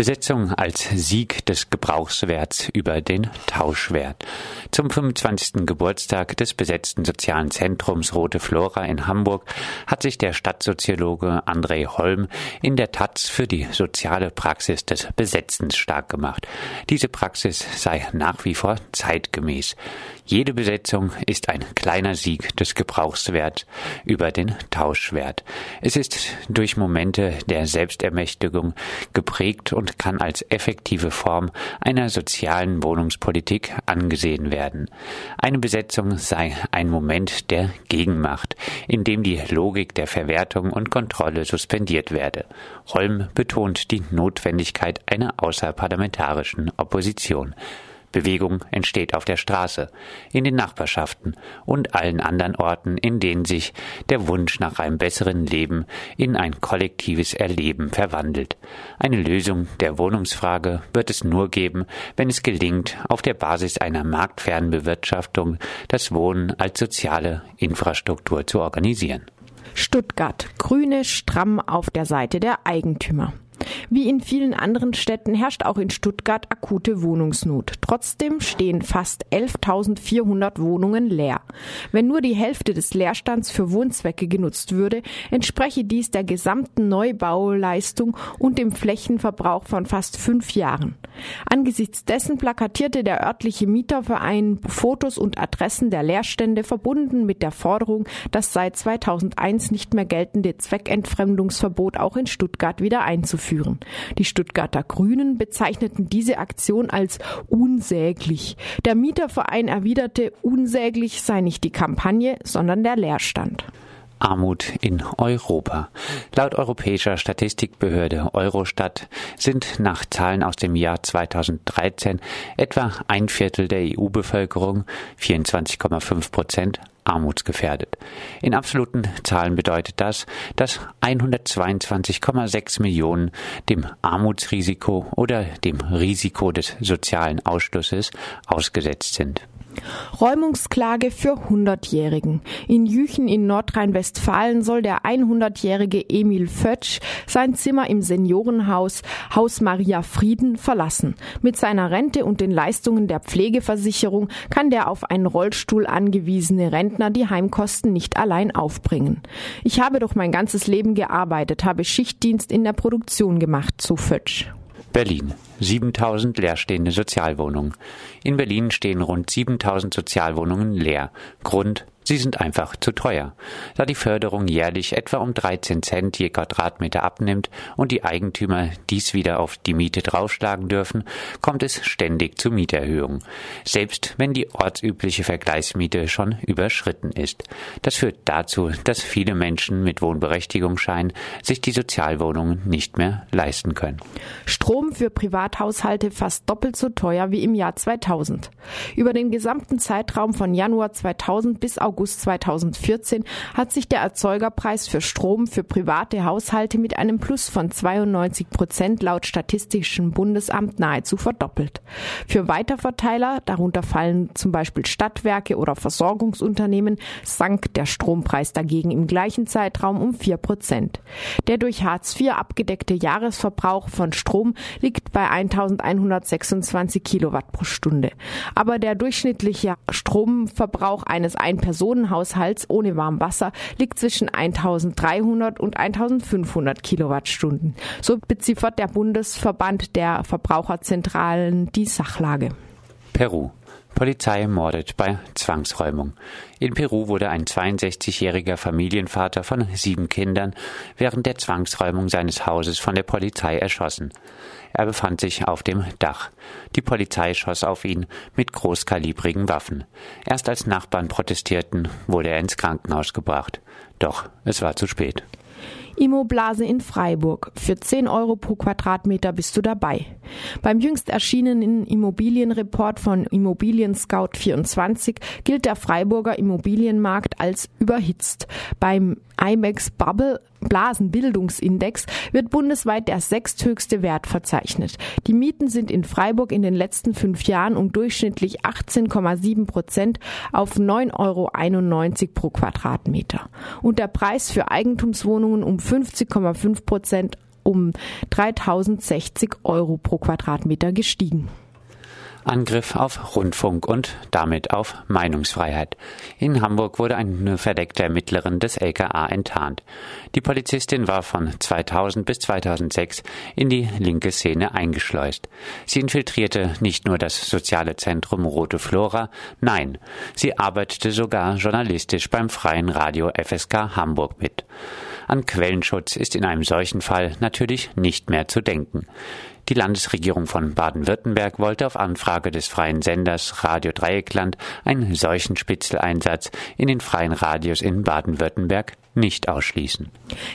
Besetzung als Sieg des Gebrauchswerts über den Tauschwert. Zum 25. Geburtstag des besetzten sozialen Zentrums Rote Flora in Hamburg hat sich der Stadtsoziologe André Holm in der Taz für die soziale Praxis des Besetzens stark gemacht. Diese Praxis sei nach wie vor zeitgemäß. Jede Besetzung ist ein kleiner Sieg des Gebrauchswerts über den Tauschwert. Es ist durch Momente der Selbstermächtigung geprägt und kann als effektive Form einer sozialen Wohnungspolitik angesehen werden. Eine Besetzung sei ein Moment der Gegenmacht, in dem die Logik der Verwertung und Kontrolle suspendiert werde. Holm betont die Notwendigkeit einer außerparlamentarischen Opposition. Bewegung entsteht auf der Straße, in den Nachbarschaften und allen anderen Orten, in denen sich der Wunsch nach einem besseren Leben in ein kollektives Erleben verwandelt. Eine Lösung der Wohnungsfrage wird es nur geben, wenn es gelingt, auf der Basis einer marktfernen Bewirtschaftung das Wohnen als soziale Infrastruktur zu organisieren. Stuttgart. Grüne stramm auf der Seite der Eigentümer. Wie in vielen anderen Städten herrscht auch in Stuttgart akute Wohnungsnot. Trotzdem stehen fast 11.400 Wohnungen leer. Wenn nur die Hälfte des Leerstands für Wohnzwecke genutzt würde, entspreche dies der gesamten Neubauleistung und dem Flächenverbrauch von fast fünf Jahren. Angesichts dessen plakatierte der örtliche Mieterverein Fotos und Adressen der Leerstände verbunden mit der Forderung, das seit 2001 nicht mehr geltende Zweckentfremdungsverbot auch in Stuttgart wieder einzuführen führen. Die Stuttgarter Grünen bezeichneten diese Aktion als unsäglich. Der Mieterverein erwiderte, unsäglich sei nicht die Kampagne, sondern der Leerstand. Armut in Europa. Laut europäischer Statistikbehörde Eurostat sind nach Zahlen aus dem Jahr 2013 etwa ein Viertel der EU-Bevölkerung, 24,5 Prozent, armutsgefährdet. In absoluten Zahlen bedeutet das, dass 122,6 Millionen dem Armutsrisiko oder dem Risiko des sozialen Ausschlusses ausgesetzt sind. Räumungsklage für 100-Jährigen. In Jüchen in Nordrhein-Westfalen soll der 100-jährige Emil Fötsch sein Zimmer im Seniorenhaus Haus Maria Frieden verlassen. Mit seiner Rente und den Leistungen der Pflegeversicherung kann der auf einen Rollstuhl angewiesene Rentner die Heimkosten nicht allein aufbringen. Ich habe doch mein ganzes Leben gearbeitet, habe Schichtdienst in der Produktion gemacht, zu Fötsch. Berlin. 7000 leerstehende Sozialwohnungen. In Berlin stehen rund 7000 Sozialwohnungen leer. Grund Sie sind einfach zu teuer. Da die Förderung jährlich etwa um 13 Cent je Quadratmeter abnimmt und die Eigentümer dies wieder auf die Miete draufschlagen dürfen, kommt es ständig zu Mieterhöhungen. Selbst wenn die ortsübliche Vergleichsmiete schon überschritten ist. Das führt dazu, dass viele Menschen mit Wohnberechtigung scheinen, sich die Sozialwohnungen nicht mehr leisten können. Strom für Privathaushalte fast doppelt so teuer wie im Jahr 2000. Über den gesamten Zeitraum von Januar 2000 bis August August 2014 hat sich der Erzeugerpreis für Strom für private Haushalte mit einem Plus von 92 Prozent laut Statistischem Bundesamt nahezu verdoppelt. Für Weiterverteiler, darunter fallen zum Beispiel Stadtwerke oder Versorgungsunternehmen, sank der Strompreis dagegen im gleichen Zeitraum um 4 Prozent. Der durch Hartz IV abgedeckte Jahresverbrauch von Strom liegt bei 1126 Kilowatt pro Stunde. Aber der durchschnittliche Stromverbrauch eines Ein-Personen Personenhaushalts ohne Warmwasser liegt zwischen 1300 und 1500 Kilowattstunden. So beziffert der Bundesverband der Verbraucherzentralen die Sachlage. Peru. Polizei mordet bei Zwangsräumung. In Peru wurde ein 62-jähriger Familienvater von sieben Kindern während der Zwangsräumung seines Hauses von der Polizei erschossen. Er befand sich auf dem Dach. Die Polizei schoss auf ihn mit großkalibrigen Waffen. Erst als Nachbarn protestierten, wurde er ins Krankenhaus gebracht. Doch es war zu spät. Immoblase in Freiburg. Für 10 Euro pro Quadratmeter bist du dabei. Beim jüngst erschienenen Immobilienreport von Immobilien Scout 24 gilt der Freiburger Immobilienmarkt als überhitzt. Beim IMAX Bubble Blasenbildungsindex wird bundesweit der sechsthöchste Wert verzeichnet. Die Mieten sind in Freiburg in den letzten fünf Jahren um durchschnittlich 18,7 Prozent auf 9,91 Euro pro Quadratmeter. Und der Preis für Eigentumswohnungen um 50,5 Prozent um 3060 Euro pro Quadratmeter gestiegen. Angriff auf Rundfunk und damit auf Meinungsfreiheit. In Hamburg wurde eine verdeckte Ermittlerin des LKA enttarnt. Die Polizistin war von 2000 bis 2006 in die linke Szene eingeschleust. Sie infiltrierte nicht nur das soziale Zentrum Rote Flora, nein, sie arbeitete sogar journalistisch beim freien Radio FSK Hamburg mit. An Quellenschutz ist in einem solchen Fall natürlich nicht mehr zu denken. Die Landesregierung von Baden-Württemberg wollte auf Anfrage des freien Senders Radio Dreieckland einen solchen Spitzeleinsatz in den freien Radios in Baden-Württemberg nicht ausschließen.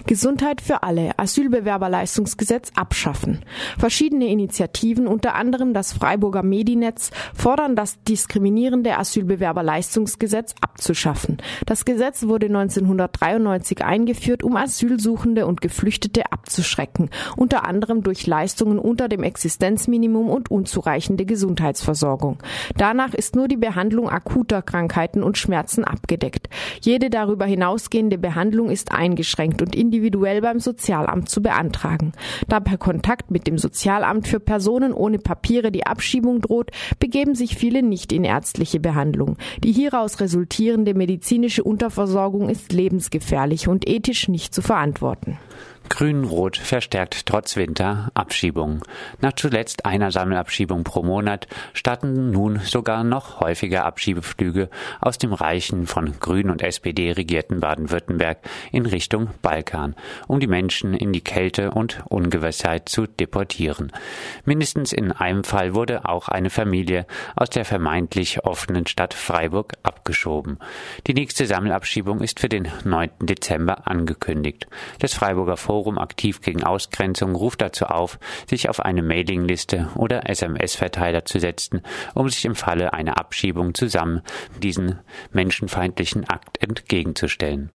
Gesundheit für alle, Asylbewerberleistungsgesetz abschaffen. Verschiedene Initiativen, unter anderem das Freiburger Medinetz, fordern das diskriminierende Asylbewerberleistungsgesetz abzuschaffen. Das Gesetz wurde 1993 eingeführt, um Asylsuchende und Geflüchtete abzuschrecken, unter anderem durch Leistungen unter dem Existenzminimum und unzureichende Gesundheitsversorgung. Danach ist nur die Behandlung akuter Krankheiten und Schmerzen abgedeckt. Jede darüber hinausgehende Behandlung Behandlung ist eingeschränkt und individuell beim Sozialamt zu beantragen. Da per Kontakt mit dem Sozialamt für Personen ohne Papiere die Abschiebung droht, begeben sich viele nicht in ärztliche Behandlung. Die hieraus resultierende medizinische Unterversorgung ist lebensgefährlich und ethisch nicht zu verantworten. Grün-Rot verstärkt trotz Winter Abschiebungen. Nach zuletzt einer Sammelabschiebung pro Monat starten nun sogar noch häufiger Abschiebeflüge aus dem reichen, von Grün und SPD regierten Baden-Württemberg in Richtung Balkan, um die Menschen in die Kälte und Ungewissheit zu deportieren. Mindestens in einem Fall wurde auch eine Familie aus der vermeintlich offenen Stadt Freiburg abgeschoben. Die nächste Sammelabschiebung ist für den 9. Dezember angekündigt. Das Freiburger Forum aktiv gegen Ausgrenzung ruft dazu auf, sich auf eine Mailingliste oder SMS-Verteiler zu setzen, um sich im Falle einer Abschiebung zusammen diesen menschenfeindlichen Akt entgegenzustellen.